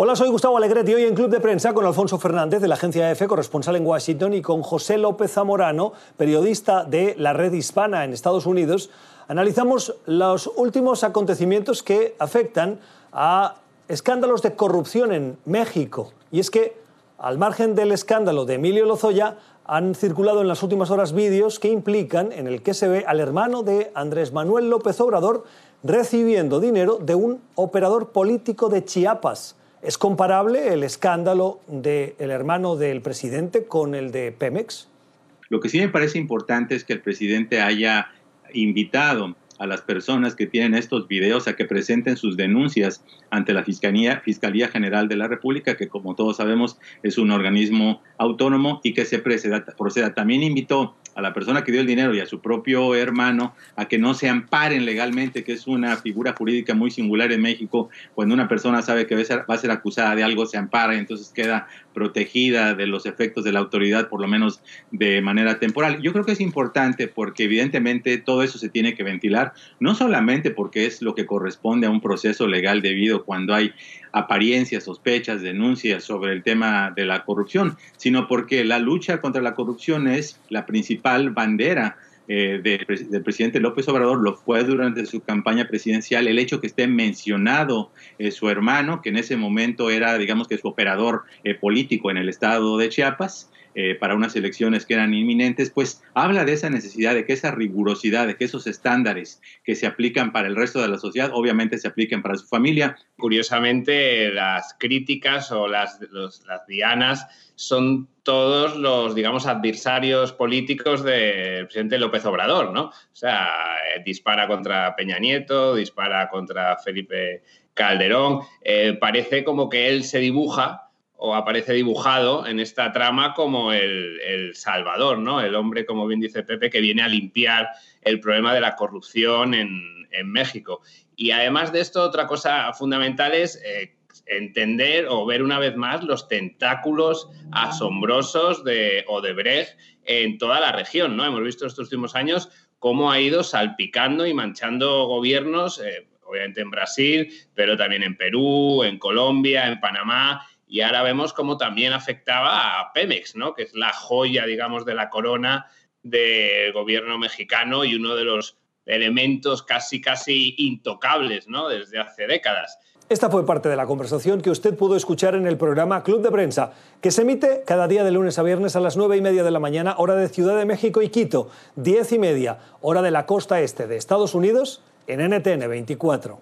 Hola, soy Gustavo Alegretti, hoy en Club de Prensa con Alfonso Fernández de la agencia EFE, corresponsal en Washington, y con José López Zamorano, periodista de la Red Hispana en Estados Unidos. Analizamos los últimos acontecimientos que afectan a escándalos de corrupción en México. Y es que, al margen del escándalo de Emilio Lozoya, han circulado en las últimas horas vídeos que implican en el que se ve al hermano de Andrés Manuel López Obrador recibiendo dinero de un operador político de Chiapas. ¿Es comparable el escándalo del hermano del presidente con el de Pemex? Lo que sí me parece importante es que el presidente haya invitado a las personas que tienen estos videos a que presenten sus denuncias ante la Fiscalía, Fiscalía General de la República, que como todos sabemos es un organismo autónomo y que se proceda. proceda. También invitó a la persona que dio el dinero y a su propio hermano a que no se amparen legalmente, que es una figura jurídica muy singular en México. Cuando una persona sabe que va a ser, acusada de algo, se ampara y entonces queda protegida de los efectos de la autoridad, por lo menos de manera temporal. Yo creo que es importante porque evidentemente todo eso se tiene que ventilar, no solamente porque es lo que corresponde a un proceso legal debido cuando hay apariencias, sospechas, denuncias sobre el tema de la corrupción, sino porque la lucha contra la corrupción es la principal bandera eh, del presidente López Obrador, lo fue durante su campaña presidencial, el hecho que esté mencionado eh, su hermano, que en ese momento era, digamos que su operador eh, político en el estado de Chiapas, para unas elecciones que eran inminentes, pues habla de esa necesidad, de que esa rigurosidad, de que esos estándares que se aplican para el resto de la sociedad, obviamente se apliquen para su familia. Curiosamente, las críticas o las, las dianas son todos los, digamos, adversarios políticos del presidente López Obrador, ¿no? O sea, eh, dispara contra Peña Nieto, dispara contra Felipe Calderón. Eh, parece como que él se dibuja o aparece dibujado en esta trama como el, salvador, ¿no? El hombre, como bien dice Pepe, que viene a limpiar el problema de la corrupción en, México. Y además de esto, otra cosa fundamental es eh, entender o ver una vez más los tentáculos asombrosos de Odebrecht en toda la región. ¿no? Hemos visto estos últimos años cómo ha ido salpicando y manchando gobiernos, eh, obviamente en Brasil, pero también en Perú, en Colombia, en Panamá. Y ahora vemos cómo también afectaba a Pemex, ¿no? que es la joya, digamos, de la corona del gobierno mexicano y uno de los elementos casi, casi intocables ¿no? desde hace décadas. Esta fue parte de la conversación que usted pudo escuchar en el programa Club de Prensa, que se emite cada día de lunes a viernes a las nueve y media de la mañana, hora de Ciudad de México y Quito, diez y media, hora de la costa este de Estados Unidos, en NTN 24.